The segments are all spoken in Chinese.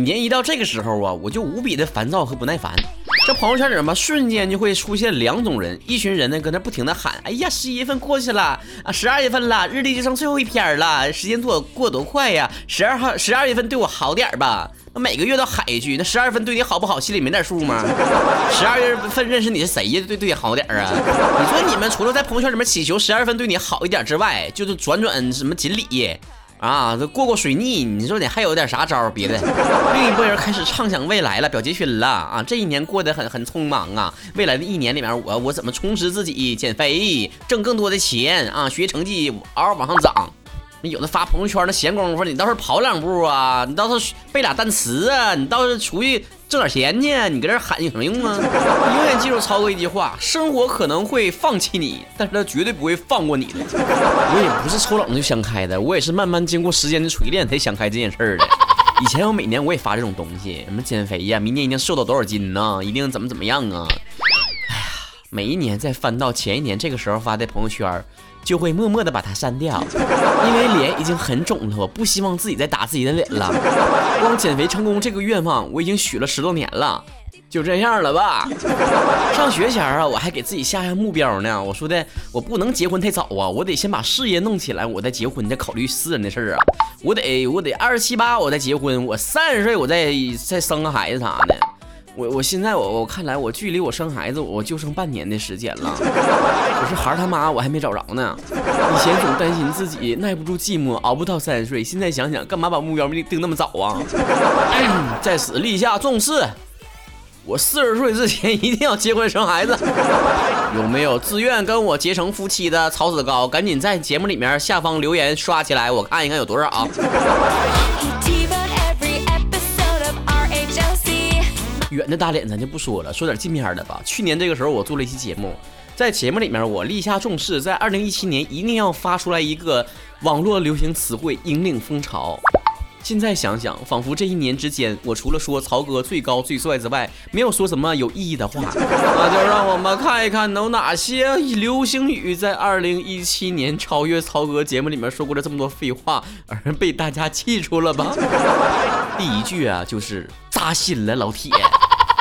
每年一到这个时候啊，我就无比的烦躁和不耐烦。这朋友圈里嘛，瞬间就会出现两种人，一群人呢搁那不停的喊：“哎呀，十一月份过去了啊，十二月份了，日历就剩最后一篇了，时间多过多快呀！十二号，十二月份对我好点吧。”那每个月都喊一句，那十二月份对你好不好，心里没点数吗？十二月份认识你是谁呀？对对你好点啊？你说你们除了在朋友圈里面祈求十二月份对你好一点之外，就是转转什么锦鲤。啊，这过过水逆，你说你还有点啥招别的？另 一波人开始畅想未来了，表决心了啊！这一年过得很很匆忙啊，未来的一年里面，我我怎么充实自己，减肥，挣更多的钱啊，学习成绩嗷嗷往上涨。有的发朋友圈的闲工夫，你倒是跑两步啊，你倒是背俩单词啊，你倒是出去挣点钱去，你搁这喊有什么用啊？永远记住超哥一句话：生活可能会放弃你，但是他绝对不会放过你的。我也不是抽冷就想开的，我也是慢慢经过时间的锤炼才想开这件事儿的。以前我每年我也发这种东西，什么减肥呀，明年一定瘦到多少斤呢？一定怎么怎么样啊？哎呀，每一年再翻到前一年这个时候发的朋友圈。就会默默的把它删掉，因为脸已经很肿了，我不希望自己再打自己的脸了。光减肥成功这个愿望，我已经许了十多年了，就这样了吧。上学前啊，我还给自己下下目标呢，我说的我不能结婚太早啊，我得先把事业弄起来，我再结婚，再考虑私人的事儿啊。我得我得二十七八我再结婚，我三十岁我再再生个孩子啥的。我我现在我我看来我距离我生孩子我就剩半年的时间了，可是孩儿他妈我还没找着呢。以前总担心自己耐不住寂寞，熬不到三十岁，现在想想干嘛把目标定定那么早啊？在此立下重誓，我四十岁之前一定要结婚生孩子。有没有自愿跟我结成夫妻的曹子高？赶紧在节目里面下方留言刷起来，我看一看有多少。远的大脸咱就不说了，说点近面的吧。去年这个时候，我做了一期节目，在节目里面我立下重誓，在二零一七年一定要发出来一个网络流行词汇，引领风潮。现在想想，仿佛这一年之间，我除了说曹哥最高最帅之外，没有说什么有意义的话。那就让我们看一看，有哪些流行语在二零一七年超越曹哥节目里面说过的这么多废话，而被大家记住了吧？第一句啊，就是扎心了，老铁。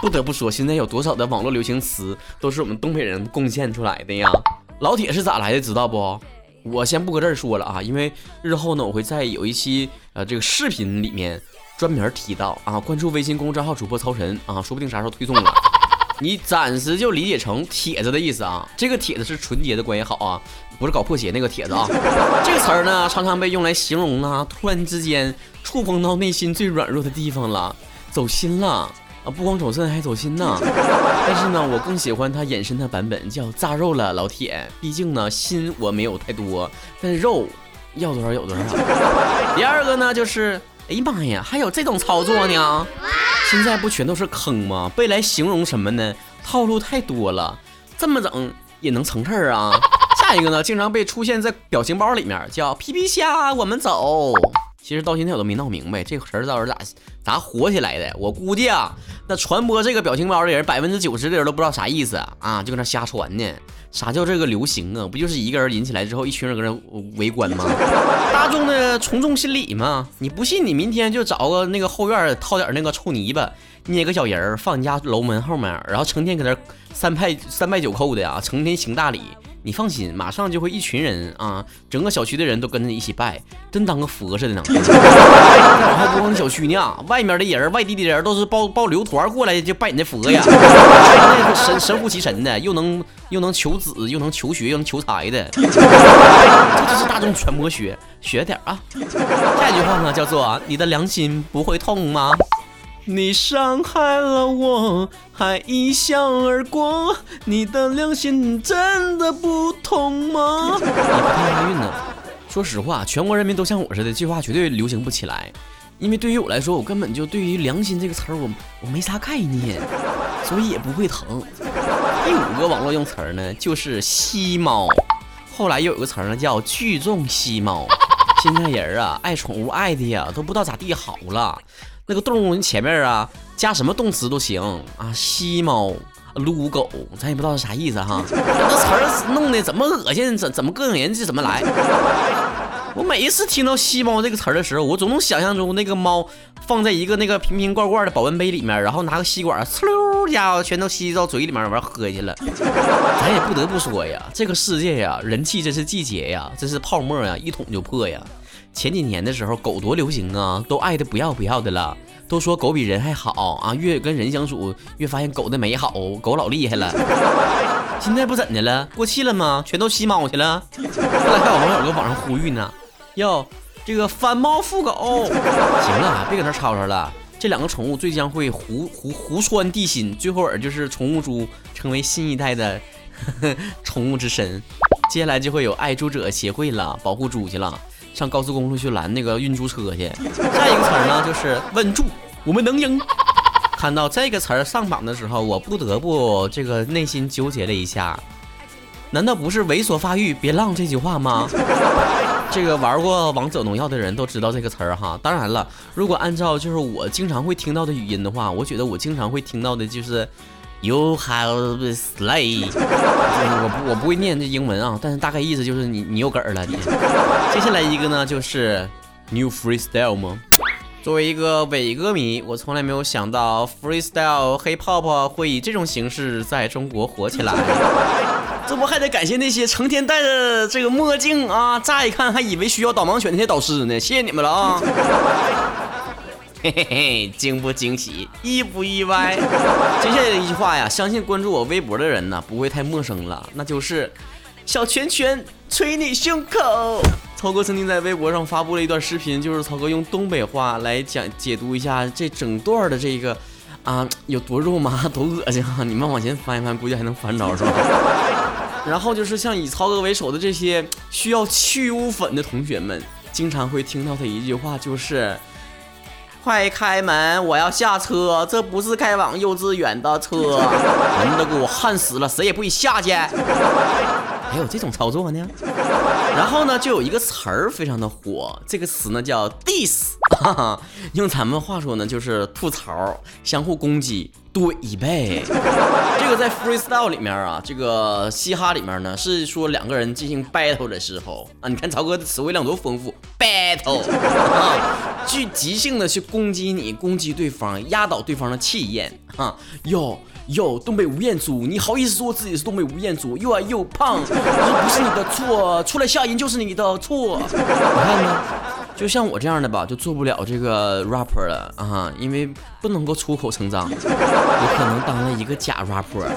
不得不说，现在有多少的网络流行词都是我们东北人贡献出来的呀？老铁是咋来的，知道不？我先不搁这儿说了啊，因为日后呢，我会在有一期呃这个视频里面专门提到啊。关注微信公众号主播曹晨啊，说不定啥时候推送了。你暂时就理解成帖子的意思啊。这个帖子是纯洁的关系好啊，不是搞破鞋那个帖子啊。这个词儿呢，常常被用来形容呢，突然之间触碰到内心最软弱的地方了，走心了。啊，不光走肾还走心呢，但是呢，我更喜欢他衍生的版本，叫炸肉了，老铁。毕竟呢，心我没有太多，但是肉要多少有多少。第二个呢，就是，哎呀妈呀，还有这种操作呢？现在不全都是坑吗？被来形容什么呢？套路太多了，这么整也能成事儿啊？下一个呢，经常被出现在表情包里面，叫皮皮虾，我们走。其实到现在我都没闹明白这个词儿到底咋咋火起来的。我估计啊，那传播这个表情包的人，百分之九十的人都不知道啥意思啊，就搁那瞎传呢。啥叫这个流行啊？不就是一个人引起来之后，一群人搁那围观吗？大众的从众心理吗？你不信，你明天就找个那个后院掏点那个臭泥巴，捏个小人儿放你家楼门后面，然后成天搁那三拜三拜九叩的啊，成天行大礼。你放心，马上就会一群人啊，整个小区的人都跟着你一起拜，真当个佛似的呢。还不光小区呢，外面的人、外地的人都是抱抱流团过来就拜你的佛呀，神神乎其神的，又能又能求子，又能求学，又能求财的。这就是大众传播学，学点啊。下一句话呢，叫做你的良心不会痛吗？你伤害了我，还一笑而过。你的良心真的不痛吗？你不太押韵呢。说实话，全国人民都像我似的，这句话绝对流行不起来。因为对于我来说，我根本就对于良心这个词儿，我我没啥概念，所以也不会疼。第五个网络用词儿呢，就是吸猫。后来又有个词儿呢，叫聚众吸猫。现在人啊，爱宠物爱的呀，都不知道咋地好了。那个动物前面啊，加什么动词都行啊，吸猫、撸狗，咱也不知道是啥意思哈。那词儿弄的怎么恶心，怎怎么膈应人这怎么来。我每一次听到吸猫这个词儿的时候，我总能想象出那个猫放在一个那个瓶瓶罐罐的保温杯里面，然后拿个吸管，呲溜，家伙全都吸到嘴里面，玩喝去了。咱也不得不说呀，这个世界呀，人气真是季节呀，真是泡沫呀，一捅就破呀。前几年的时候，狗多流行啊，都爱的不要不要的了，都说狗比人还好啊，越跟人相处越发现狗的美好，狗老厉害了。现在不怎的了，过气了吗？全都吸猫去了。后来还有网友搁网上呼吁呢，哟。这个反猫复狗，行了，别搁那吵吵了。这两个宠物最将会胡胡胡穿地心，最后儿就是宠物猪成为新一代的 宠物之神。接下来就会有爱猪者协会了，保护猪去了，上高速公路去拦那个运猪车去。下一个词呢，就是稳住，我们能赢。看到这个词儿上榜的时候，我不得不这个内心纠结了一下，难道不是猥琐发育别浪这句话吗？这个玩过王者荣耀的人都知道这个词儿哈。当然了，如果按照就是我经常会听到的语音的话，我觉得我经常会听到的就是 You have slay。我不我不会念这英文啊，但是大概意思就是你你有梗儿了你。接下来一个呢就是 New Freestyle 吗？作为一个伪歌迷，我从来没有想到 Freestyle Hip Hop 会以这种形式在中国火起来。这不还得感谢那些成天戴着这个墨镜啊，乍一看还以为需要导盲犬那些导师呢？谢谢你们了啊！嘿嘿嘿，惊不惊喜，意不意外？接下来的一句话呀，相信关注我微博的人呢不会太陌生了，那就是小拳拳捶你胸口。曹哥曾经在微博上发布了一段视频，就是曹哥用东北话来讲解读一下这整段的这个啊有多肉麻、多恶心啊！你们往前翻一翻，估计还能翻着是吧？然后就是像以曹哥为首的这些需要去污粉的同学们，经常会听到的一句话就是：“快开门，我要下车，这不是开往幼稚园的车。”门都给我焊死了，谁也不许下去。还有这种操作呢？然后呢，就有一个词儿非常的火，这个词呢叫 diss，用咱们话说呢就是吐槽、相互攻击、怼呗。这个在 freestyle 里面啊，这个嘻哈里面呢是说两个人进行 battle 的时候啊，你看曹哥的词汇量多丰富，battle，去即兴的去攻击你，攻击对方，压倒对方的气焰啊，哟。哟，东北吴彦祖，你好意思说自己是东北吴彦祖？又矮又胖，这不是你的错，出来下音就是你的错。你看呢？就像我这样的吧，就做不了这个 rapper 了啊，因为不能够出口成章，我可能当了一个假 rapper。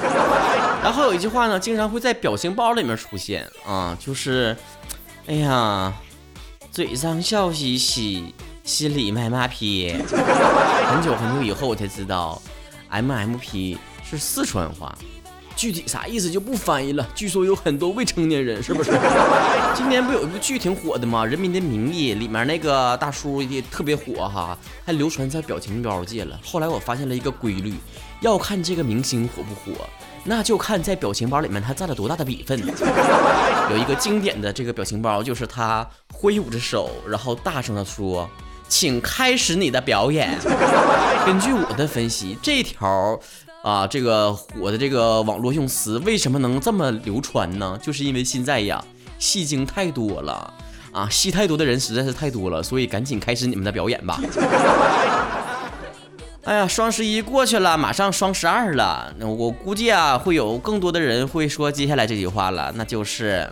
然后有一句话呢，经常会在表情包里面出现啊，就是，哎呀，嘴上笑嘻嘻，心里卖马屁。很久很久以后我才知道，MMP。是四川话，具体啥意思就不翻译了。据说有很多未成年人，是不是？今年不有一部剧挺火的吗？《人民的名义》里面那个大叔也特别火哈，还流传在表情包界了。后来我发现了一个规律，要看这个明星火不火，那就看在表情包里面他占了多大的比分。有一个经典的这个表情包，就是他挥舞着手，然后大声的说：“请开始你的表演。”根据我的分析，这条。啊，这个火的这个网络用词为什么能这么流传呢？就是因为现在呀，戏精太多了啊，戏太多的人实在是太多了，所以赶紧开始你们的表演吧。哎呀，双十一过去了，马上双十二了，那我估计啊，会有更多的人会说接下来这句话了，那就是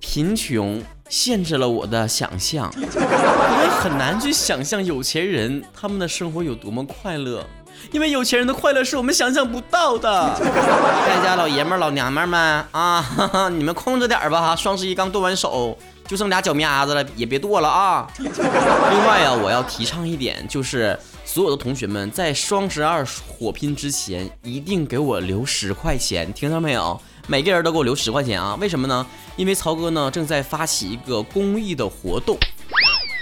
贫穷限制了我的想象，我们很难去想象有钱人他们的生活有多么快乐。因为有钱人的快乐是我们想象不到的。在家老爷们儿、老娘们儿们啊，你们控制点儿吧哈！双十一刚剁完手，就剩俩脚面子了，也别剁了啊。另外啊，我要提倡一点，就是所有的同学们在双十二火拼之前，一定给我留十块钱，听到没有？每个人都给我留十块钱啊！为什么呢？因为曹哥呢正在发起一个公益的活动。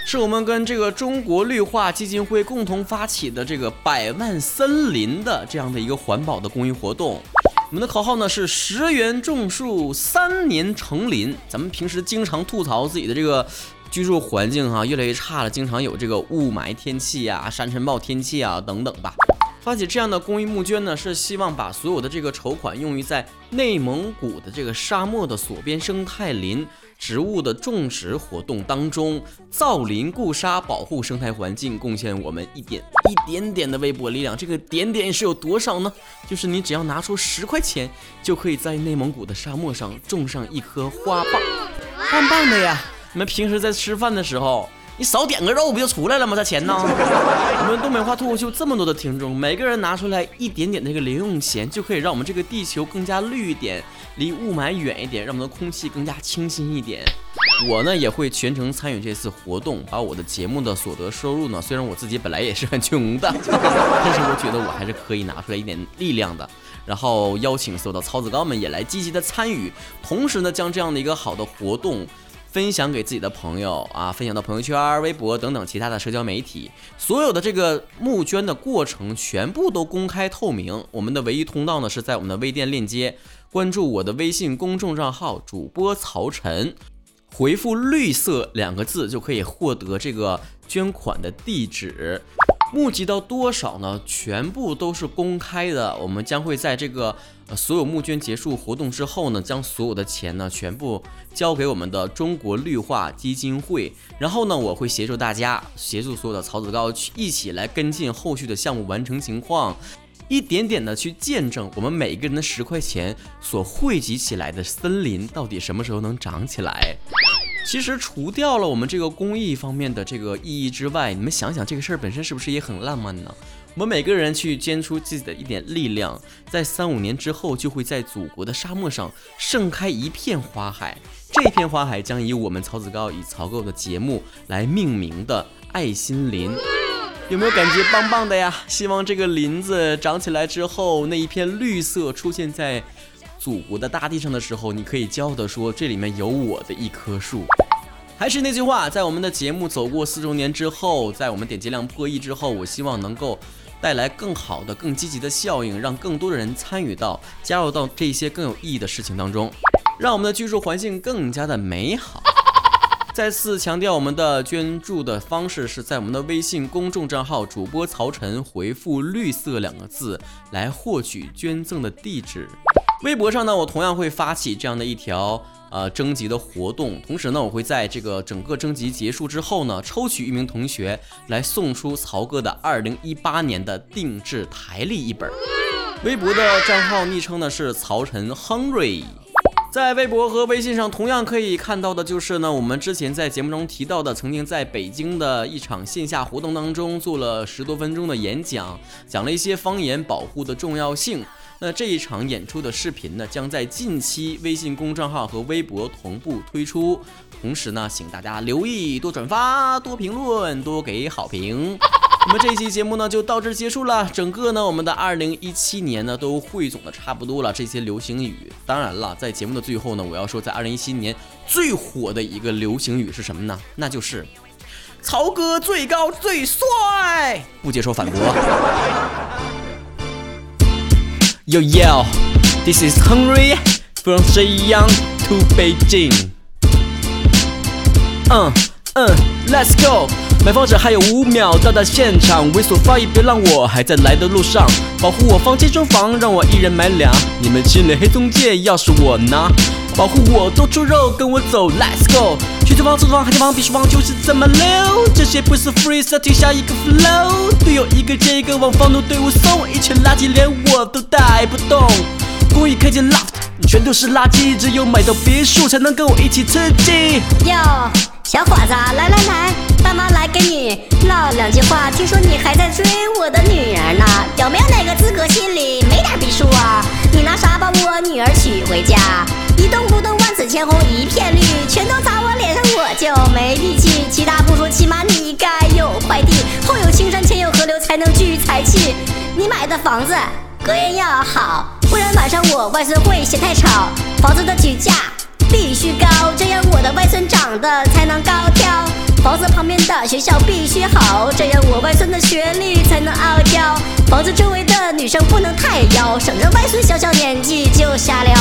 是我们跟这个中国绿化基金会共同发起的这个百万森林的这样的一个环保的公益活动。我们的口号呢是十元种树，三年成林。咱们平时经常吐槽自己的这个居住环境哈越来越差了，经常有这个雾霾天气啊、沙尘暴天气啊等等吧。发起这样的公益募捐呢，是希望把所有的这个筹款用于在内蒙古的这个沙漠的锁边生态林植物的种植活动当中，造林固沙，保护生态环境，贡献我们一点一点点的微薄力量。这个点点是有多少呢？就是你只要拿出十块钱，就可以在内蒙古的沙漠上种上一棵花棒，棒棒的呀！你们平时在吃饭的时候。你少点个肉不就出来了吗？这钱呢？我们东北话脱口秀这么多的听众，每个人拿出来一点点那个零用钱，就可以让我们这个地球更加绿一点，离雾霾远一点，让我们的空气更加清新一点。我呢也会全程参与这次活动，把我的节目的所得收入呢，虽然我自己本来也是很穷的，但是我觉得我还是可以拿出来一点力量的。然后邀请所有的曹子高们也来积极的参与，同时呢将这样的一个好的活动。分享给自己的朋友啊，分享到朋友圈、微博等等其他的社交媒体，所有的这个募捐的过程全部都公开透明。我们的唯一通道呢是在我们的微店链接，关注我的微信公众账号主播曹晨，回复“绿色”两个字就可以获得这个捐款的地址。募集到多少呢？全部都是公开的。我们将会在这个呃所有募捐结束活动之后呢，将所有的钱呢全部交给我们的中国绿化基金会。然后呢，我会协助大家，协助所有的曹子高去一起来跟进后续的项目完成情况，一点点的去见证我们每一个人的十块钱所汇集起来的森林到底什么时候能长起来。其实除掉了我们这个公益方面的这个意义之外，你们想想这个事儿本身是不是也很浪漫呢？我们每个人去捐出自己的一点力量，在三五年之后，就会在祖国的沙漠上盛开一片花海。这片花海将以我们曹子高以曹构的节目来命名的爱心林，有没有感觉棒棒的呀？希望这个林子长起来之后，那一片绿色出现在。祖国的大地上的时候，你可以骄傲地说，这里面有我的一棵树。还是那句话，在我们的节目走过四周年之后，在我们点击量破亿之后，我希望能够带来更好的、更积极的效应，让更多的人参与到、加入到这些更有意义的事情当中，让我们的居住环境更加的美好。再次强调，我们的捐助的方式是在我们的微信公众账号主播曹晨回复“绿色”两个字来获取捐赠的地址。微博上呢，我同样会发起这样的一条呃征集的活动，同时呢，我会在这个整个征集结束之后呢，抽取一名同学来送出曹哥的二零一八年的定制台历一本。微博的账号昵称呢是曹晨 Hungry，在微博和微信上同样可以看到的就是呢，我们之前在节目中提到的，曾经在北京的一场线下活动当中做了十多分钟的演讲，讲了一些方言保护的重要性。那这一场演出的视频呢，将在近期微信公众号和微博同步推出。同时呢，请大家留意多转发、多评论、多给好评。那么这期节目呢，就到这结束了。整个呢，我们的二零一七年呢，都汇总的差不多了。这些流行语，当然了，在节目的最后呢，我要说，在二零一七年最火的一个流行语是什么呢？那就是曹哥最高最帅，不接受反驳。Yo yo, this is Hungry from Shenyang to Beijing. 嗯嗯，Let's go！买房者还有五秒到达现场，猥琐发育别让我还在来的路上，保护我房间中房，让我一人买俩。你们侵略黑中介，要是我拿。保护我多出肉，跟我走，Let's go！去租房、租房、海景房、别墅房就是这么溜。这些不是 freestyle，停下一个 flow。队友一个接一个往房东队伍送，一群垃圾连我都带不动。公寓开间 loft，全都是垃圾，只有买到别墅才能跟我一起刺激。哟，小伙子，来来来，大妈来跟你唠两句话。听说你还在追我的女儿呢，有没有哪个资格心里没点逼数啊？啥把我女儿娶回家？一动不动，万紫千红一片绿，全都砸我脸上，我就没力气。其他不说，起码你该有块地，后有青山，前有河流，才能聚财气。你买的房子隔音要好，不然晚上我外孙会嫌太吵。房子的举价必须高，这样我的外孙长得才能高挑。房子旁边的学校必须好，这样我外孙的学历才能傲娇。房子周围的女生不能太妖，省着外孙小小年纪就瞎撩。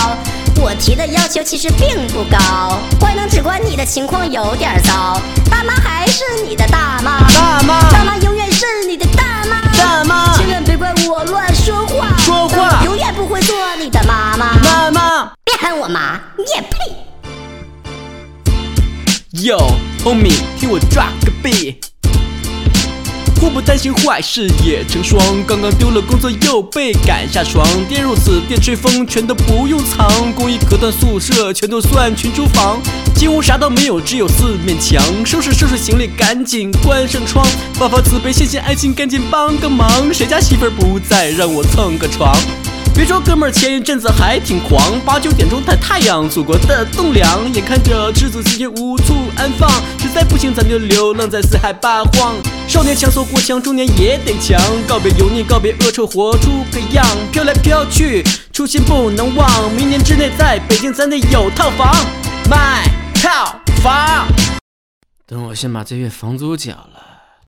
我提的要求其实并不高，怪能只怪你的情况有点糟。大妈还是你的大妈，大妈，大妈永远是你的大妈，大妈，千万别怪我乱说话，说话。永远不会做你的妈妈，妈妈，别喊我妈，你也配。Yo homie，听我 drop 个 beat。祸不单行，坏事也成双。刚刚丢了工作，又被赶下床。电褥子、电吹风，全都不用藏。公寓隔断宿舍，全都算群租房。进屋啥都没有，只有四面墙。收拾收拾行李，赶紧关上窗。发发慈悲，献献爱心，赶紧帮个忙。谁家媳妇不在，让我蹭个床。别说哥们儿前一阵子还挺狂，八九点钟晒太阳，祖国的栋梁。眼看着赤子之心无处安放，实在不行咱就流浪在四海八荒。少年强说过强，中年也得强。告别油腻，告别恶臭，活出个样。飘来飘去，初心不能忘。明年之内在北京咱得有套房，买套房。等我先把这月房租缴了。